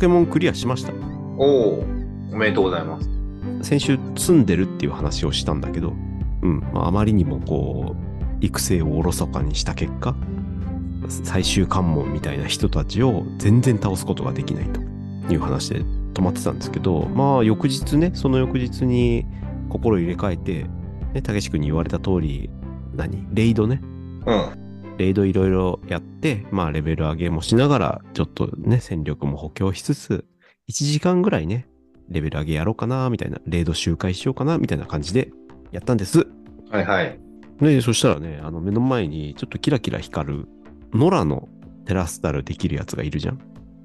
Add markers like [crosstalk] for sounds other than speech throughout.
ケモンクリアしました。おお、おめでとうございます。先週積んでるっていう話をしたんだけど、うん、まあ、あまりにもこう、育成をおろそかにした結果、最終関門みたいな人たちを全然倒すことができないという話で止まってたんですけど、まあ翌日ね、その翌日に心入れ替えて、ね、たけし君に言われた通り、何？レイドね？うん。レイドいろいろやって、まあレベル上げもしながら、ちょっとね、戦力も補強しつつ、1時間ぐらいね、レベル上げやろうかな、みたいな、レイド周回しようかな、みたいな感じでやったんです。はいはい。で、そしたらね、あの目の前にちょっとキラキラ光る、ノラのテラスタルできるやつがいるじゃん。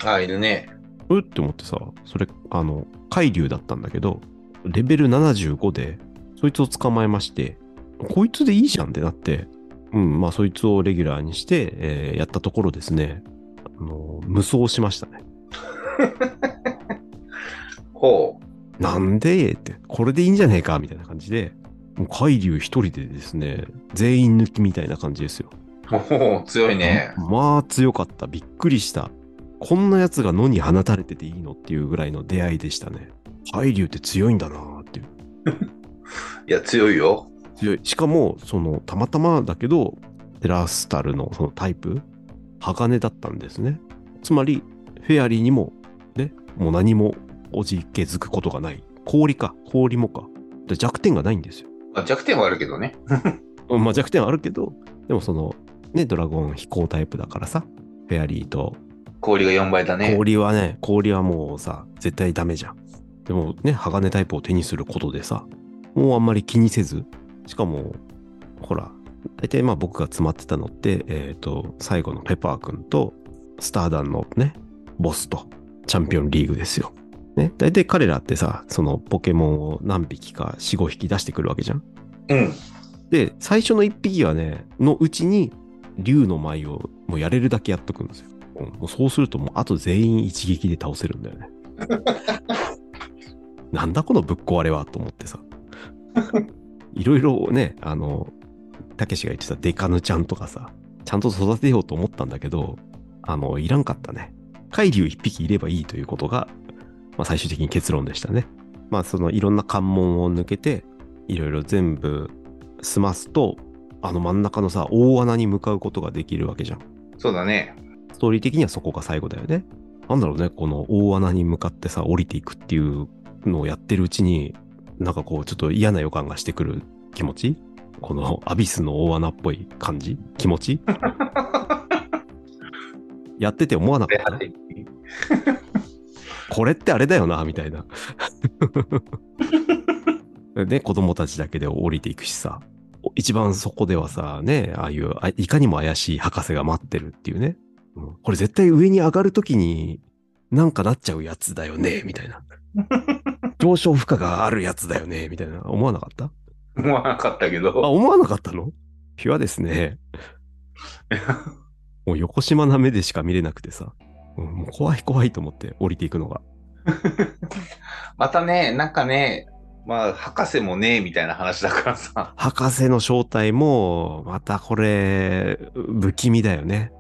あ、いるね。うって思ってさ、それ、あの、海竜だったんだけど、レベル75で、そいつを捕まえまして、こいつでいいじゃんってなって、うん、まあ、そいつをレギュラーにして、えーやったところですね、あの、無双しましたね。[laughs] ほなんで？って、これでいいんじゃねえか？みたいな感じで、もう海竜一人でですね、全員抜きみたいな感じですよ。う。おお、強いね。まあ強かった。びっくりした。こんなやつが野に放たれてていいのっていうぐらいの出会いでしたね。海竜って強いんだなーっていう。[laughs] いや、強いよ。強い。しかも、その、たまたまだけど、テラスタルのそのタイプ、鋼だったんですね。つまり、フェアリーにも、ね、もう何もおじけづくことがない。氷か。氷もか。で弱点がないんですよ。まあ、弱点はあるけどね。[laughs] うんまあ弱点はあるけど、でもその、ね、ドラゴン飛行タイプだからさ、フェアリーと氷が4倍だね。氷はね、氷はもうさ、絶対ダメじゃん。でもね、鋼タイプを手にすることでさ、もうあんまり気にせず、しかも、ほら、大体まあ僕が詰まってたのって、えっ、と、最後のペパーくんと、スターダンのね、ボスと、チャンピオンリーグですよ。ね、大体彼らってさ、そのポケモンを何匹か4、5匹出してくるわけじゃん。うん。で、最初の1匹はね、のうちに、竜の舞をもうやれるだけやっとくんですよ。うんもうそうするともうあと全員一撃で倒せるんだよね。[laughs] なんだこのぶっ壊れはと思ってさ。いろいろね、あの、たけしが言ってたデカヌちゃんとかさ、ちゃんと育てようと思ったんだけど、あの、いらんかったね。海竜一匹いればいいということが、まあ最終的に結論でしたね。まあそのいろんな関門を抜けて、いろいろ全部済ますと、あの真ん中のさ、大穴に向かうことができるわけじゃん。そうだね。ストーリー的にはそこが最後だよね。なんだろうね、この大穴に向かってさ、降りていくっていうのをやってるうちに、なんかこう、ちょっと嫌な予感がしてくる気持ち？このアビスの大穴っぽい感じ？気持ち？[laughs] やってて思わなかった？これってあれだよな、みたいな。[laughs] ね、子供たちだけで降りていくしさ。一番そこではさ、ね、ああいう、あいかにも怪しい博士が待ってるっていうね。うんこれ絶対上に上がるときになんかなっちゃうやつだよね、みたいな。上昇負荷があるやつだよね、みたいな。思わなかった？思わなかったけあ、ど。思わなかったの？ピュアですね。[laughs] もう横島な目でしか見れなくてさ。うんもう怖い怖いと思って降りていくのが。[laughs] またね、なんかね、まあ、博士もね、みたいな話だからさ。博士の正体も、またこれ、不気味だよね。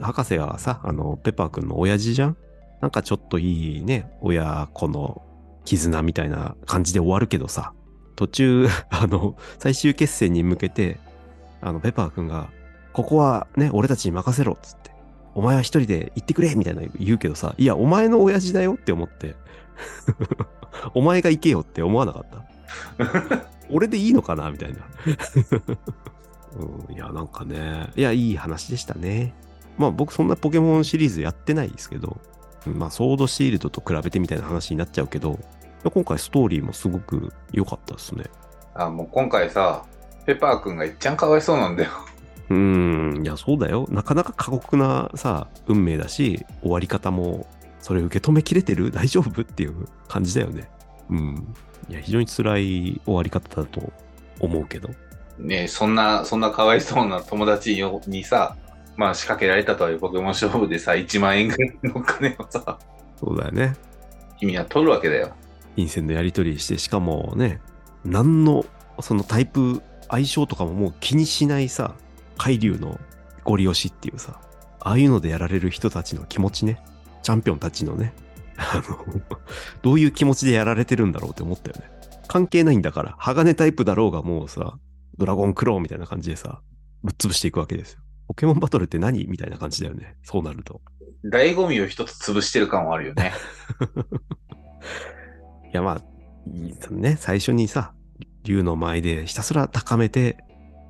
博士はさ、あの、ペッパーくんの親父じゃん？なんかちょっといいね、親子の絆みたいな感じで終わるけどさ、途中、[laughs] あの、最終決戦に向けて、あの、ペッパーくんが、ここはね、俺たちに任せろっつって、お前は一人で行ってくれみたいな言うけどさ、いや、お前の親父だよって思って、[laughs] お前が行けよって思わなかった [laughs] 俺でいいのかなみたいな。うん、いや、なんかね、いや、いい話でしたね。まあ僕そんなポケモンシリーズやってないですけど、うんまあソードシールドと比べてみたいな話になっちゃうけど、今回ストーリーもすごく良かったですね。あ、もう今回さ、ペッパーくんがいっちゃんかわいそうなんだよ。うーん、いや、そうだよ。なかなか過酷なさ、運命だし、終わり方も、それ受け止めきれてる？大丈夫？っていう感じだよね。うん。いや、非常に辛い終わり方だと思うけど。ねそんな、そんなかわいそうな友達にさ、まあ仕掛けられたというポケモン勝負でさ、1万円ぐらいのお金をさ、そうだよね。君は取るわけだよ。金銭のやり取りして、しかもね、何の、そのタイプ、相性とかももう気にしないさ、海流のゴリ押しっていうさ、ああいうのでやられる人たちの気持ちね、チャンピオンたちのね、あの、どういう気持ちでやられてるんだろうって思ったよね。関係ないんだから、鋼タイプだろうがもうさ、ドラゴンクローみたいな感じでさ、ぶっ潰していくわけですよ。ポケモンバトルって何？みたいな感じだよね。そうなると。醍醐味を一つ潰してる感はあるよね。[laughs] いやまあ、ね、最初にさ、竜の前でひたすら高めて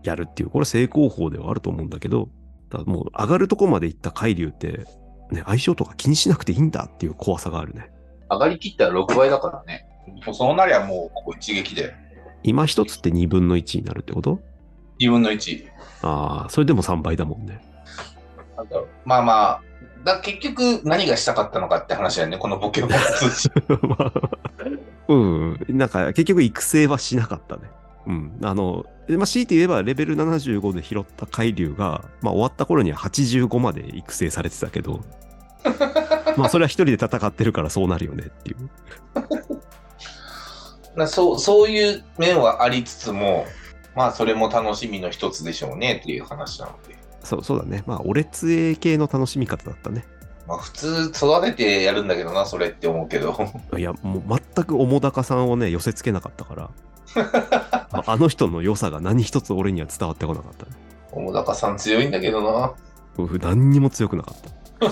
やるっていう、これ成功法ではあると思うんだけど、もう上がるとこまで行った海竜って、ね、相性とか気にしなくていいんだっていう怖さがあるね。上がりきったら6倍だからね。もうそうなりゃもうここ一撃で。今一つって2分の1になるってこと？2分の1。ああ、それでも3倍だもんね。なんだろうまあまあ、だ結局何がしたかったのかって話だよね、このポケモン通信。[laughs] まあうん。なんか結局育成はしなかったね。うん。あの、まあ、強いて言えばレベル75で拾った海竜が、まあ終わった頃には85まで育成されてたけど、[laughs] まあそれは一人で戦ってるからそうなるよねっていう。[laughs] なそうそういう面はありつつも、まあそれも楽しみの一つでしょうねっていう話なので。そう、そうだね。まあ、オレツエ系の楽しみ方だったね。まあ普通育ててやるんだけどな、それって思うけど。[laughs] いや、もう全く澤高さんをね、寄せ付けなかったから、[laughs] ああの人の良さが何一つ俺には伝わってこなかったね。桃高さん強いんだけどな。うん何にも強くなかった。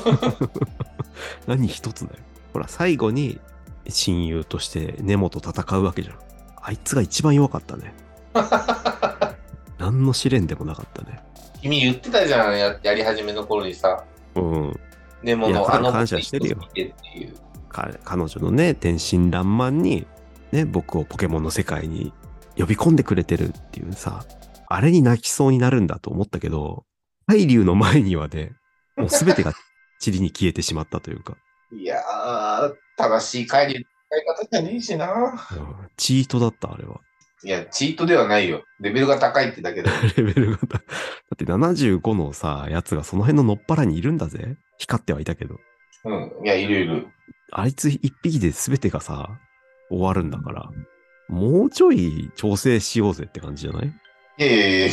[laughs] 何一つだよ。ほら、最後に親友としてネモと戦うわけじゃん。あいつが一番弱かったね。[laughs] 何の試練でもなかったね。君言ってたじゃん、ややり始めの頃にさ。うん。でもいやのあの感謝してるよっていう。か彼女のね、天真爛漫に、ね、僕をポケモンの世界に呼び込んでくれてるっていうさ、あれに泣きそうになるんだと思ったけど、海竜の前にはね、もう全てが塵に消えてしまったというか、いやー、正しい帰りの使い方じゃねえしな。うんチートだった、あれは。いや、チートではないよ。レベルが高いってだけで。[laughs] レベルがだ。だって75のさ、やつがその辺ののっぱらにいるんだぜ。光ってはいたけど。うん。いや、いるいる。あいつ一匹で全てがさ、終わるんだから、もうちょい調整しようぜって感じじゃない？いやいやいやいや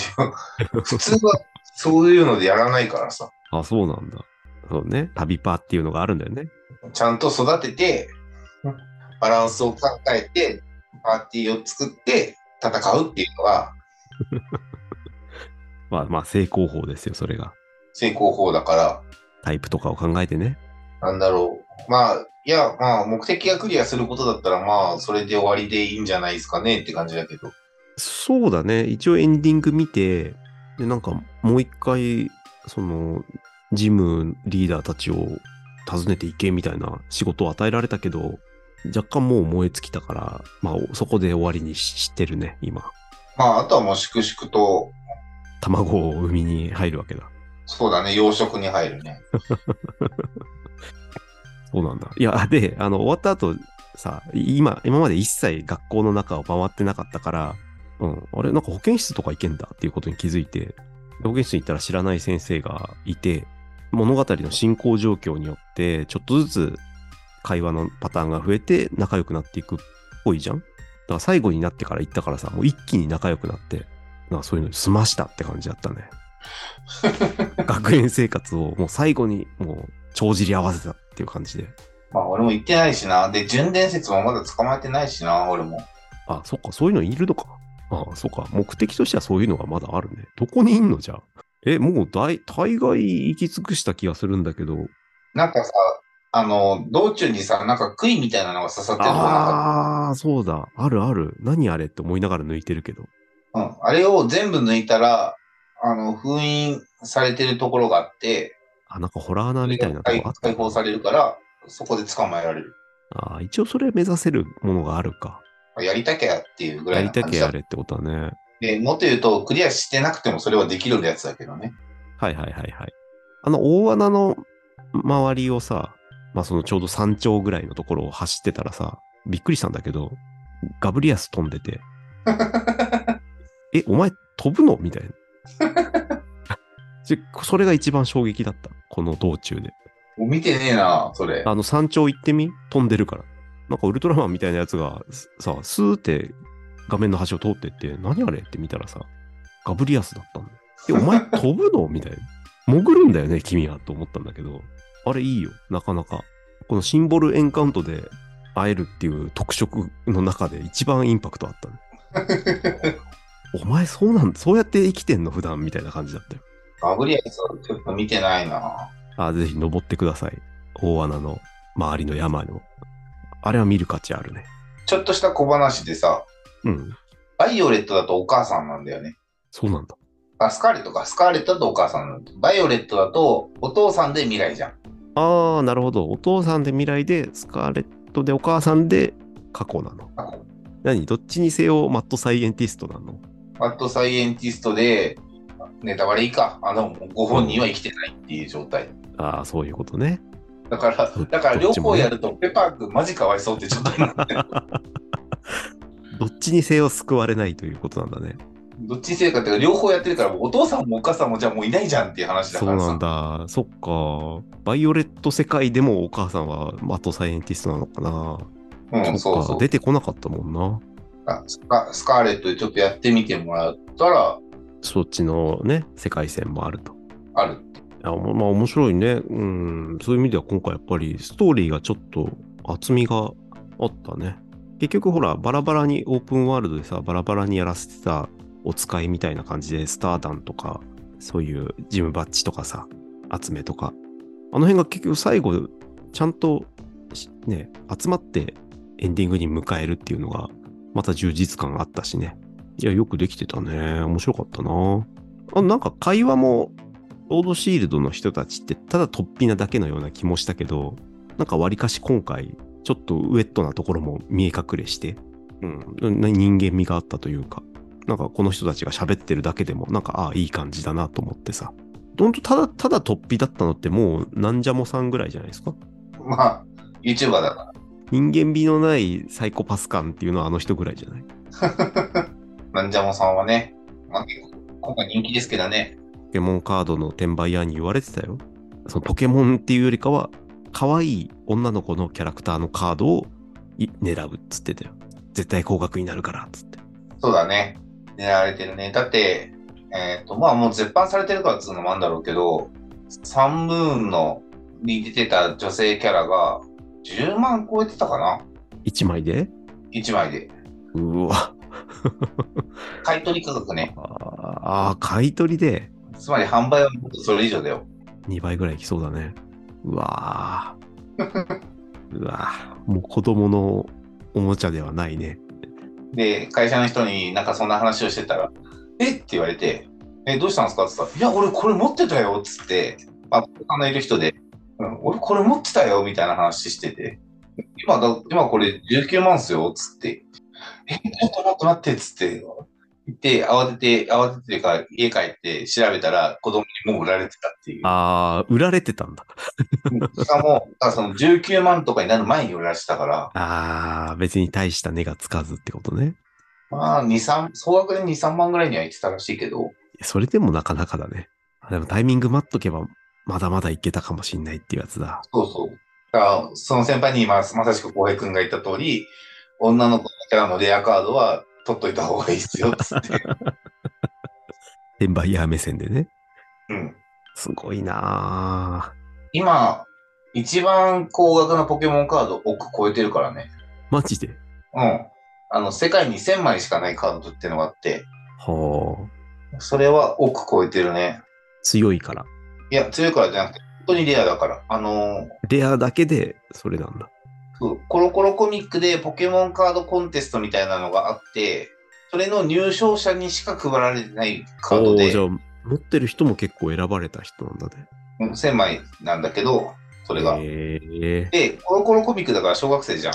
普通はそういうのでやらないからさ。あ、そうなんだ。そうね。旅パーっていうのがあるんだよね。ちゃんと育てて、バランスを考えて、パーティーを作って戦うっていうのが [laughs] まあまあ成功法ですよ、それが。成功法だから、タイプとかを考えてね。なんだろう。まあ、いや、まあ、目的がクリアすることだったら、まあ、それで終わりでいいんじゃないですかねって感じだけど。そうだね。一応エンディング見て、で、なんかもう一回、その、ジムリーダーたちを訪ねていけみたいな仕事を与えられたけど、若干もう燃え尽きたから、まあそこで終わりにししてるね、今。まあ、あとはもう粛々と、卵を産みに入るわけだ。そうだね、養殖に入るね。[laughs] そうなんだ。いや、で、あの、終わった後、さ、今、今まで一切学校の中を回ってなかったから、うん、あれ、なんか保健室とか行けんだっていうことに気づいて、保健室に行ったら知らない先生がいて、物語の進行状況によって、ちょっとずつ会話のパターンが増えて仲良くなっていくっぽいじゃん？だから最後になってから行ったからさ、もう一気に仲良くなって、なんかそういうのに済ましたって感じだったね。[laughs] 学園生活をもう最後にもう帳尻合わせたっていう感じで。まあ、俺も行ってないしな。で、純伝説もまだ捕まえてないしな、俺も。あ、そっか、そういうのいるのか。あそっか、目的としてはそういうのがまだあるね。どこにいんのじゃあ？え、もう大、大概行き尽くした気がするんだけど。なんかさ、あの、道中にさ、なんか杭みたいなのが刺さってるとこなかああ、そうだ。あるある。何あれって思いながら抜いてるけど。うん。あれを全部抜いたら、あの、封印されてるところがあって、あ、なんかホラー穴みたいなと解こあった解放されるから、そこで捕まえられる。ああ、一応それ目指せるものがあるか。やりたきゃっていうぐらやりたいな感じだけやれってことはね。で、もっと言うと、クリアしてなくてもそれはできるやつだけどね。はいはいはいはい。あの大穴の周りをさ、まあそのちょうど山頂ぐらいのところを走ってたらさ、びっくりしたんだけど、ガブリアス飛んでて、[laughs] え、お前飛ぶの？みたいな。[laughs] でそれが一番衝撃だった。この道中で。見てねえな、それ。あの山頂行ってみ？飛んでるから。なんかウルトラマンみたいなやつがすさ、スーって画面の端を通ってって、何あれ？って見たらさ、ガブリアスだったんだよ。え、お前飛ぶの？みたいな。潜るんだよね、君は。と思ったんだけど、あれいいよ。なかなか。このシンボルエンカウントで会えるっていう特色の中で一番インパクトあったね。[laughs] お前そうなんそうやって生きてんの？普段みたいな感じだったよ。ガブリアルさんちょっと見てないな。あ、ぜひ登ってください。大穴の周りの山の。あれは見る価値あるね。ちょっとした小話でさ、うん。バイオレットだとお母さんなんだよね。そうなんだ。あ、スカーレットか。スカーレットだとお母さんなんだ。バイオレットだとお父さんで未来じゃん。ああ、なるほど。お父さんで未来で、スカーレットでお母さんで過去なの。何？どっちにせよマッドサイエンティストなの？マッドサイエンティストで、ネタバレいいか。あの、ご本人は生きてないっていう状態。ああ、そういうことね。だからど、だから両方やると、ペパーくんマジかわいそうって状態になってる。[laughs] どっちにせよ救われないということなんだね。どっちにせよかっていうか、両方やってるから、お父さんもお母さんもじゃあもういないじゃんっていう話だからさ。そうなんだ。そっか。バイオレット世界でもお母さんはマッドサイエンティストなのかな。うん、そうそう。出てこなかったもんな。あスカスカーレットでちょっとやってみてもらったら、そっちのね、世界線もあると。ある。いやままあ面白いね。うん。そういう意味では今回やっぱりストーリーがちょっと厚みがあったね。結局ほら、バラバラにオープンワールドでさ、バラバラにやらせてたお使いみたいな感じで、スターダンとか、そういうジムバッジとかさ、集めとか。あの辺が結局最後、ちゃんとね、集まってエンディングに迎えるっていうのが、また充実感あったしね。いや、よくできてたね。面白かったな。あなんか会話も、ロードシールドの人たちってただ突飛なだけのような気もしたけど、なんか割かし今回、ちょっとウェットなところも見え隠れして、うん、人間味があったというか、なんかこの人たちが喋ってるだけでも、なんか、ああ、いい感じだなと思ってさ。ほんと、ただ、ただ突飛だったのってもう、なんじゃもさんぐらいじゃないですか？まあ、YouTuber だか人間味のないサイコパス感っていうのはあの人ぐらいじゃない？ら。[laughs] なんじゃもさんはね、まあ、結構今回人気ですけどね。ポケモンカードの転売屋に言われてたよ。そのポケモンっていうよりかは、可愛い女の子のキャラクターのカードをい狙うっつってたよ。絶対高額になるからっつって。そうだね。狙われてるね。だって、えっ、と、まあもう絶版されてるからっつうのもあるんだろうけど、サンムーンのに出てた女性キャラが10万超えてたかな？1枚で ?1 枚で。うわ。買い取り価格ね。ああ、買い取りで？つまり販売はもっとそれ以上だよ。2倍ぐらいいきそうだね。うわー [laughs] うわーもう子供のおもちゃではないね。で、会社の人になんかそんな話をしてたら、え？って言われて、え、どうしたんですか？って言ったら、いや、俺これ持ってたよっつって、まあ、他のいる人で、うん、俺これ持ってたよみたいな話してて、今だ、今これ19万っすよっつって、え、ちょっと待って待ってっつって、言って、慌てて、慌ててというか、家帰って調べたら子供にもう売られてたっていう。ああ、売られてたんだ。しかも、だその19万とかになる前に売られてたから、ああ、別に大した値がつかずってことね。まあ、2、3、総額で2、3万ぐらいには言ってたらしいけど、それでもなかなかだね。でもタイミング待っとけば、まだまだいけたかもしんないっていうやつだ。そうそう。だから、その先輩に今、まさしく浩平君が言った通り、女の子のキャラのレアカードは取っといた方がいいですよ、つって。[laughs] 転売ヤー目線でね。うん。すごいなぁ。今、一番高額なポケモンカード億超えてるからね。マジで？うん。あの、世界に1000枚しかないカードってのがあって、はあ。それは億超えてるね。強いから。いや、強いからじゃなくて、本当にレアだから。あのーレアだけで、それなんだ。そうコロコロコミックでポケモンカードコンテストみたいなのがあって、それの入賞者にしか配られてないカードでじゃ、あ、持ってる人も結構選ばれた人なんだね。うん1000枚なんだけど、それが。へえで、コロコロコミックだから小学生じゃん。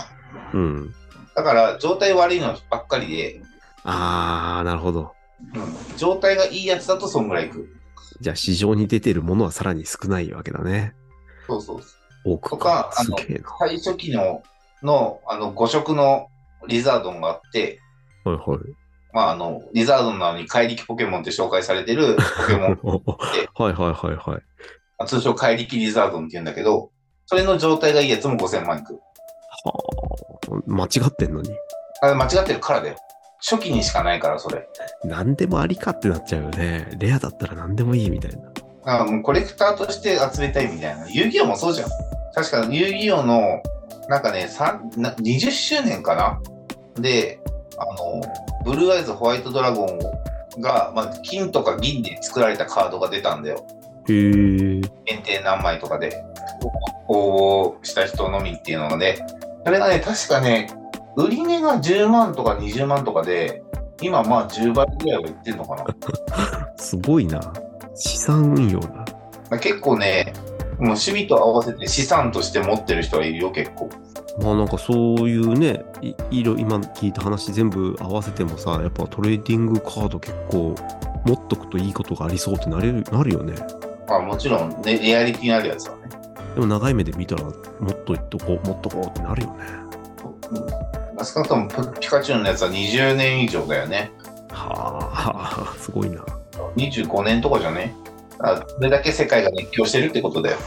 うん。だから、状態悪いのばっかりで、あー、なるほど。うん、状態がいいやつだとそんぐらいいく。じゃあ市場に出てるものはさらに少ないわけだね。そうそう。多くとかあの。最初期の、の、あの、5色のリザードンがあって、はいはい。まあ、あの、リザードンなのに怪力ポケモンって紹介されてるポケモン、[laughs] はいはいはいはい。あ通称怪力リザードンって言うんだけど、それの状態がいいやつも5000万いく。はあ、間違ってんのに。あれ間違ってるからだよ。初期にしかないから、それ。何でもありかってなっちゃうよね。レアだったら何でもいいみたいな。だからもうコレクターとして集めたいみたいな。遊戯王もそうじゃん。確か遊戯王の、なんかね、な20周年かな？で、あの、ブルーアイズホワイトドラゴンが、まあ、金とか銀で作られたカードが出たんだよ。へえ。限定何枚とかで、応募した人のみっていうのがね、あれがね、確かね、売り値が10万とか20万とかで、今まあ10倍ぐらいはいってんのかな。[laughs] すごいな。資産運用だ。結構ね、もう趣味と合わせて資産として持ってる人はいるよ、結構。まあなんかそういうね、い色今聞いた話全部合わせてもさ、やっぱトレーディングカード結構持っとくといいことがありそうってなれるなるよね。まあもちろん、ね、レアリティになるやつはね。でも長い目で見たらもっといっとこう、もっとこうってなるよね。うん、少なくともピピカチュウのやつは20年以上だよね。はあ、すごいな。25年とかじゃね。あそれだけ世界が熱狂してるってことだよ。